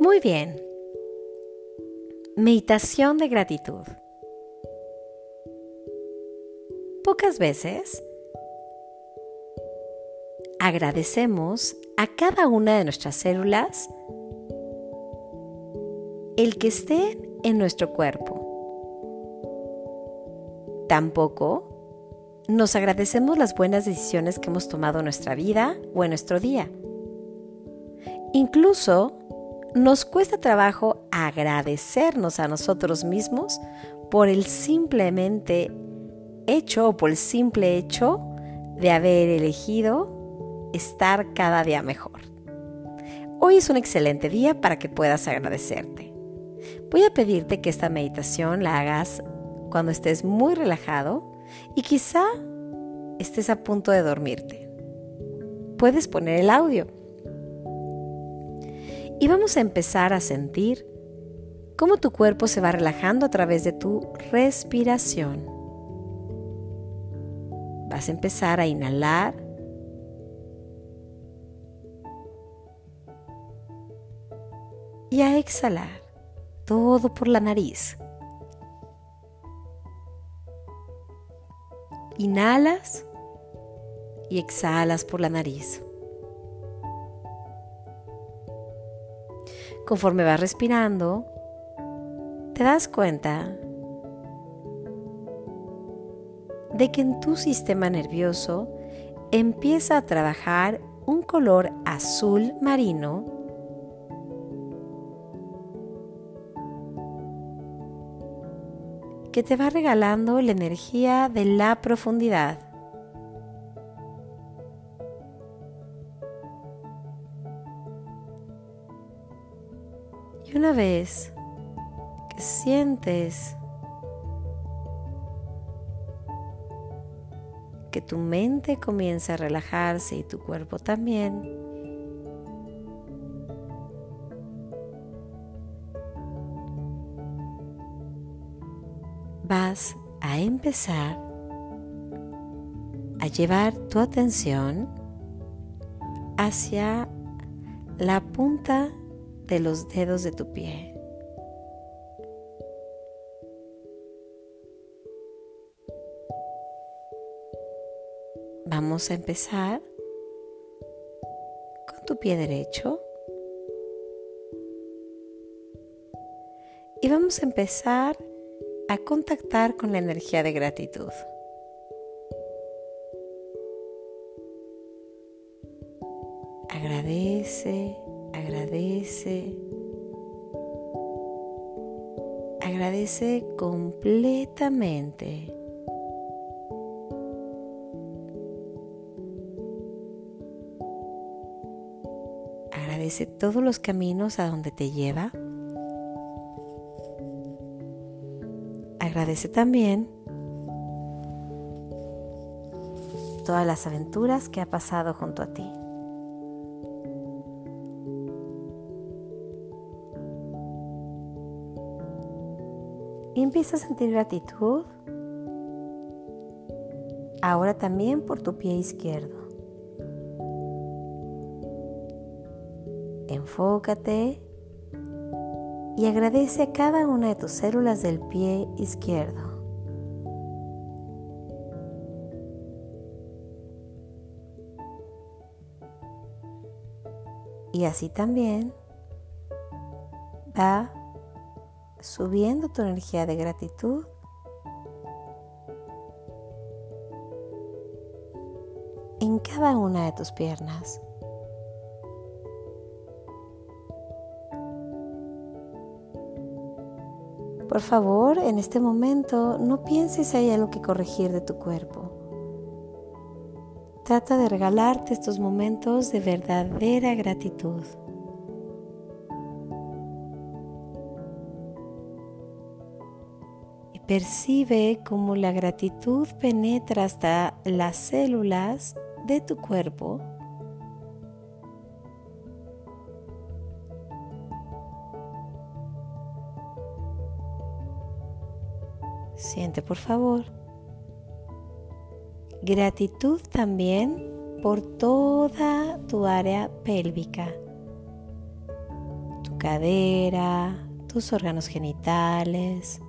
Muy bien. Meditación de gratitud. Pocas veces agradecemos a cada una de nuestras células el que estén en nuestro cuerpo. Tampoco nos agradecemos las buenas decisiones que hemos tomado en nuestra vida o en nuestro día. Incluso nos cuesta trabajo agradecernos a nosotros mismos por el simplemente hecho o por el simple hecho de haber elegido estar cada día mejor. Hoy es un excelente día para que puedas agradecerte. Voy a pedirte que esta meditación la hagas cuando estés muy relajado y quizá estés a punto de dormirte. Puedes poner el audio y vamos a empezar a sentir cómo tu cuerpo se va relajando a través de tu respiración. Vas a empezar a inhalar. Y a exhalar todo por la nariz. Inhalas y exhalas por la nariz. Conforme vas respirando, te das cuenta de que en tu sistema nervioso empieza a trabajar un color azul marino que te va regalando la energía de la profundidad. Una vez que sientes que tu mente comienza a relajarse y tu cuerpo también, vas a empezar a llevar tu atención hacia la punta de los dedos de tu pie. Vamos a empezar con tu pie derecho. Y vamos a empezar a contactar con la energía de gratitud. Agradece completamente. Agradece todos los caminos a donde te lleva. Agradece también todas las aventuras que ha pasado junto a ti. Empieza a sentir gratitud ahora también por tu pie izquierdo. Enfócate y agradece a cada una de tus células del pie izquierdo. Y así también va subiendo tu energía de gratitud en cada una de tus piernas. Por favor, en este momento no pienses si hay algo que corregir de tu cuerpo. Trata de regalarte estos momentos de verdadera gratitud. Percibe cómo la gratitud penetra hasta las células de tu cuerpo Siente por favor. Gratitud también por toda tu área pélvica. Tu cadera, tus órganos genitales.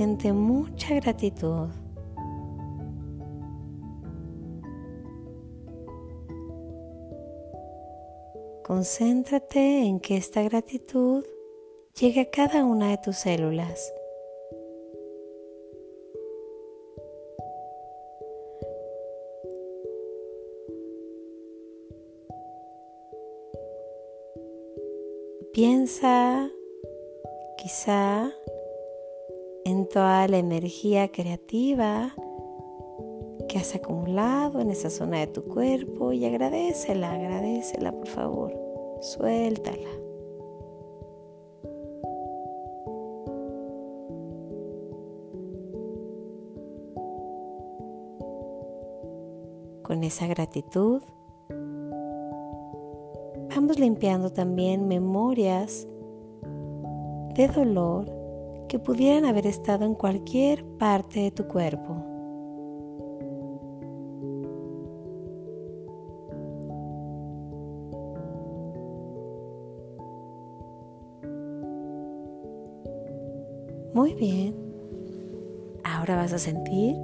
Siente mucha gratitud. Concéntrate en que esta gratitud llegue a cada una de tus células. Piensa quizá toda la energía creativa que has acumulado en esa zona de tu cuerpo y agradecela, agradecela por favor, suéltala. Con esa gratitud, vamos limpiando también memorias de dolor que pudieran haber estado en cualquier parte de tu cuerpo. Muy bien. Ahora vas a sentir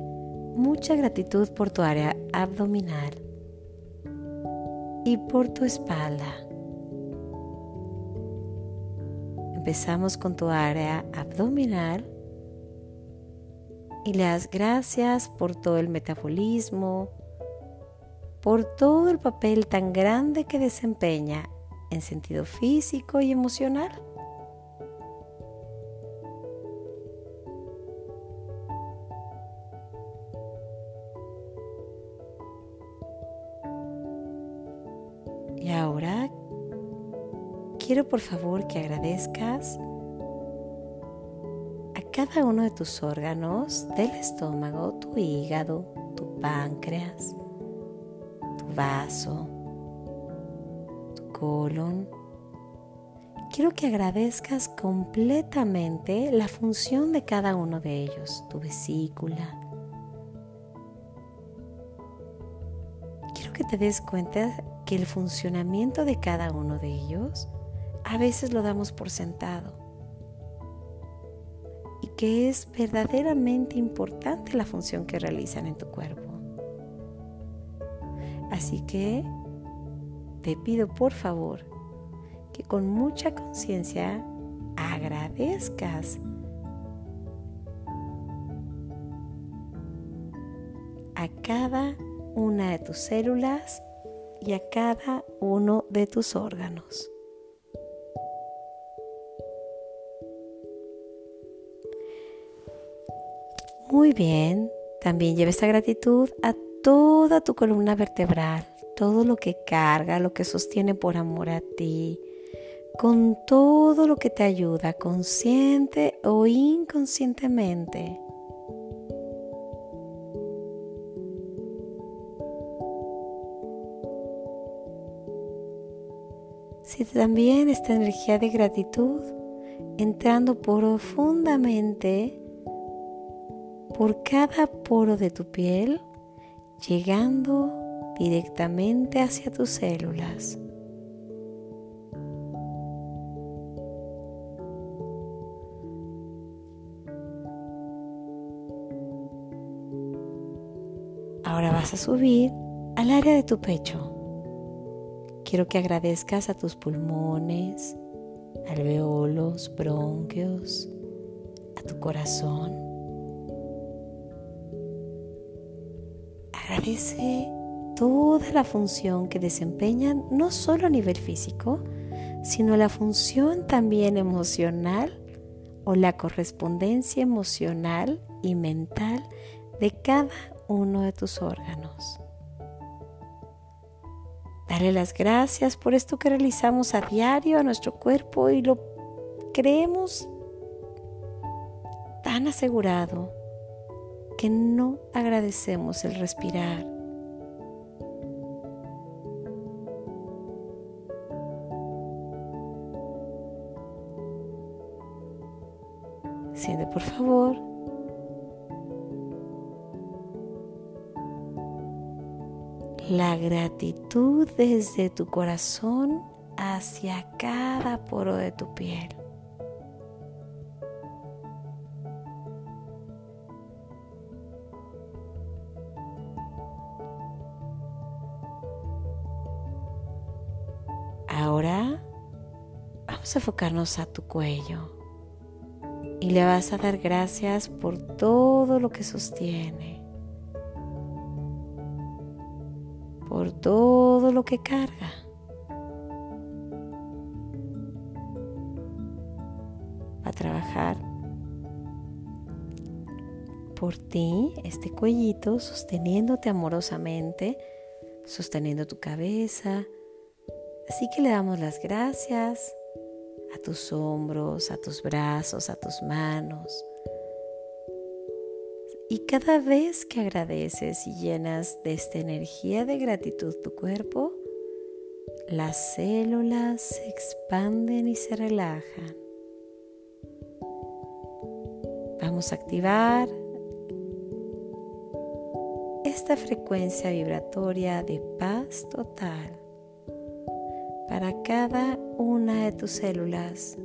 mucha gratitud por tu área abdominal y por tu espalda. Empezamos con tu área abdominal y le das gracias por todo el metabolismo, por todo el papel tan grande que desempeña en sentido físico y emocional. Quiero por favor que agradezcas a cada uno de tus órganos del estómago, tu hígado, tu páncreas, tu vaso, tu colon. Quiero que agradezcas completamente la función de cada uno de ellos, tu vesícula. Quiero que te des cuenta que el funcionamiento de cada uno de ellos a veces lo damos por sentado y que es verdaderamente importante la función que realizan en tu cuerpo. Así que te pido por favor que con mucha conciencia agradezcas a cada una de tus células y a cada uno de tus órganos. Muy bien, también lleva esta gratitud a toda tu columna vertebral, todo lo que carga, lo que sostiene por amor a ti, con todo lo que te ayuda, consciente o inconscientemente. Si también esta energía de gratitud entrando profundamente por cada poro de tu piel, llegando directamente hacia tus células. Ahora vas a subir al área de tu pecho. Quiero que agradezcas a tus pulmones, alveolos, bronquios, a tu corazón. Agradece toda la función que desempeñan no solo a nivel físico, sino la función también emocional o la correspondencia emocional y mental de cada uno de tus órganos. Dale las gracias por esto que realizamos a diario a nuestro cuerpo y lo creemos tan asegurado que no agradecemos el respirar. Siente por favor la gratitud desde tu corazón hacia cada poro de tu piel. A enfocarnos a tu cuello y le vas a dar gracias por todo lo que sostiene, por todo lo que carga. Va a trabajar por ti este cuellito sosteniéndote amorosamente, sosteniendo tu cabeza. Así que le damos las gracias a tus hombros, a tus brazos, a tus manos. Y cada vez que agradeces y llenas de esta energía de gratitud tu cuerpo, las células se expanden y se relajan. Vamos a activar esta frecuencia vibratoria de paz total para cada una de tus células.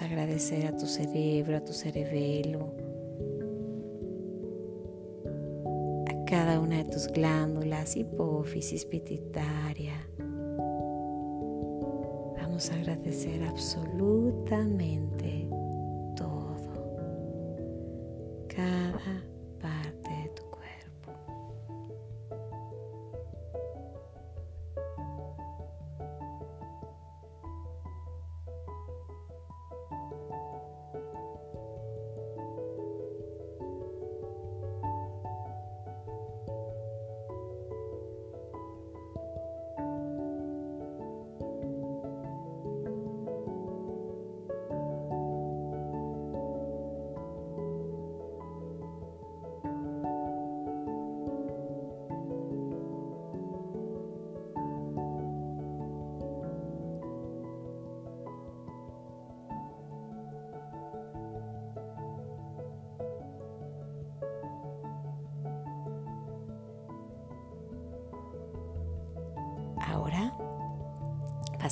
Agradecer a tu cerebro, a tu cerebelo, a cada una de tus glándulas, hipófisis, pituitaria. Vamos a agradecer absolutamente todo, cada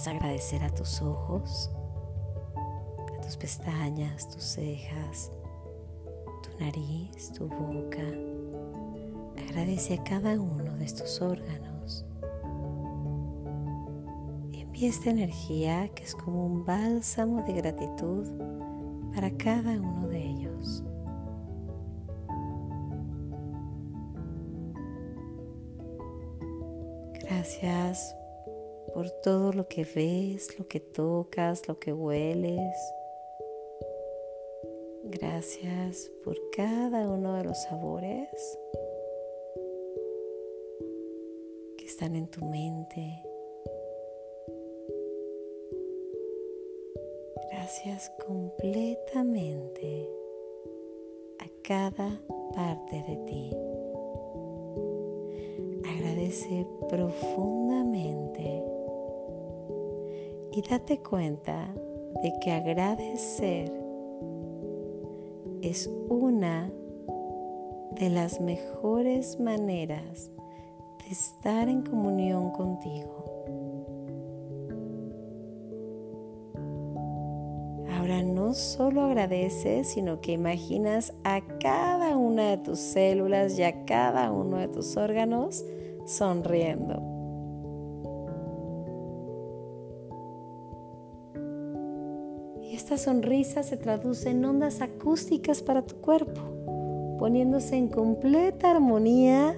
agradecer a tus ojos, a tus pestañas, tus cejas, tu nariz, tu boca. Agradece a cada uno de estos órganos. Y esta energía que es como un bálsamo de gratitud para cada uno de ellos. Gracias por todo lo que ves, lo que tocas, lo que hueles. Gracias por cada uno de los sabores que están en tu mente. Gracias completamente a cada parte de ti profundamente y date cuenta de que agradecer es una de las mejores maneras de estar en comunión contigo. Ahora no solo agradeces, sino que imaginas a cada una de tus células y a cada uno de tus órganos sonriendo. Esta sonrisa se traduce en ondas acústicas para tu cuerpo, poniéndose en completa armonía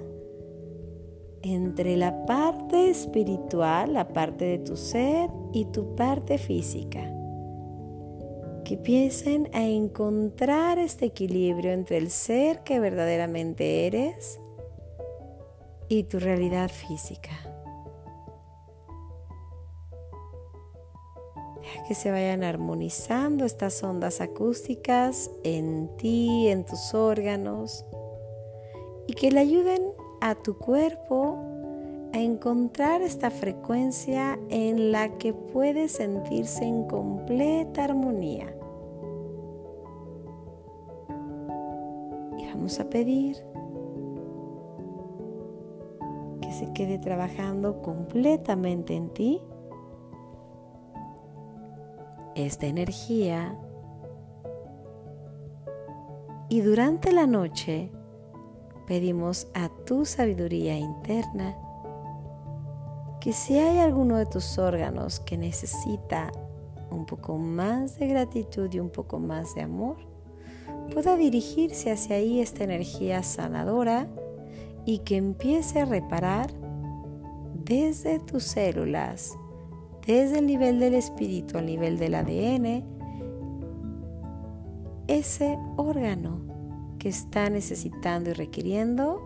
entre la parte espiritual, la parte de tu ser y tu parte física. Que empiecen a encontrar este equilibrio entre el ser que verdaderamente eres y tu realidad física. Que se vayan armonizando estas ondas acústicas en ti, en tus órganos, y que le ayuden a tu cuerpo a encontrar esta frecuencia en la que puede sentirse en completa armonía. Y vamos a pedir que se quede trabajando completamente en ti esta energía. Y durante la noche pedimos a tu sabiduría interna que si hay alguno de tus órganos que necesita un poco más de gratitud y un poco más de amor, pueda dirigirse hacia ahí esta energía sanadora y que empiece a reparar desde tus células, desde el nivel del espíritu al nivel del ADN, ese órgano que está necesitando y requiriendo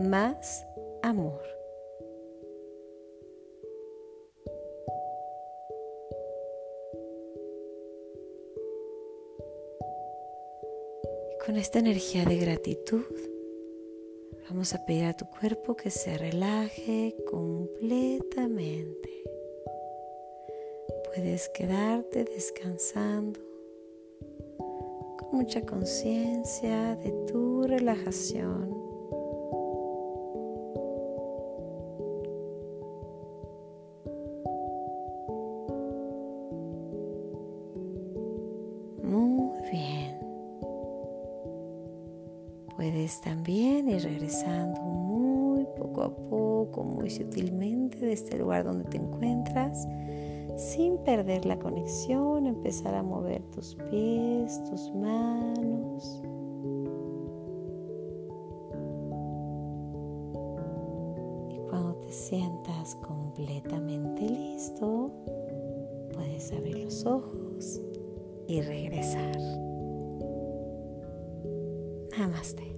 más amor. con esta energía de gratitud, vamos a pedir a tu cuerpo que se relaje completamente. Puedes quedarte descansando con mucha conciencia de tu relajación. Muy sutilmente de este lugar donde te encuentras, sin perder la conexión, empezar a mover tus pies, tus manos. Y cuando te sientas completamente listo, puedes abrir los ojos y regresar. Namaste.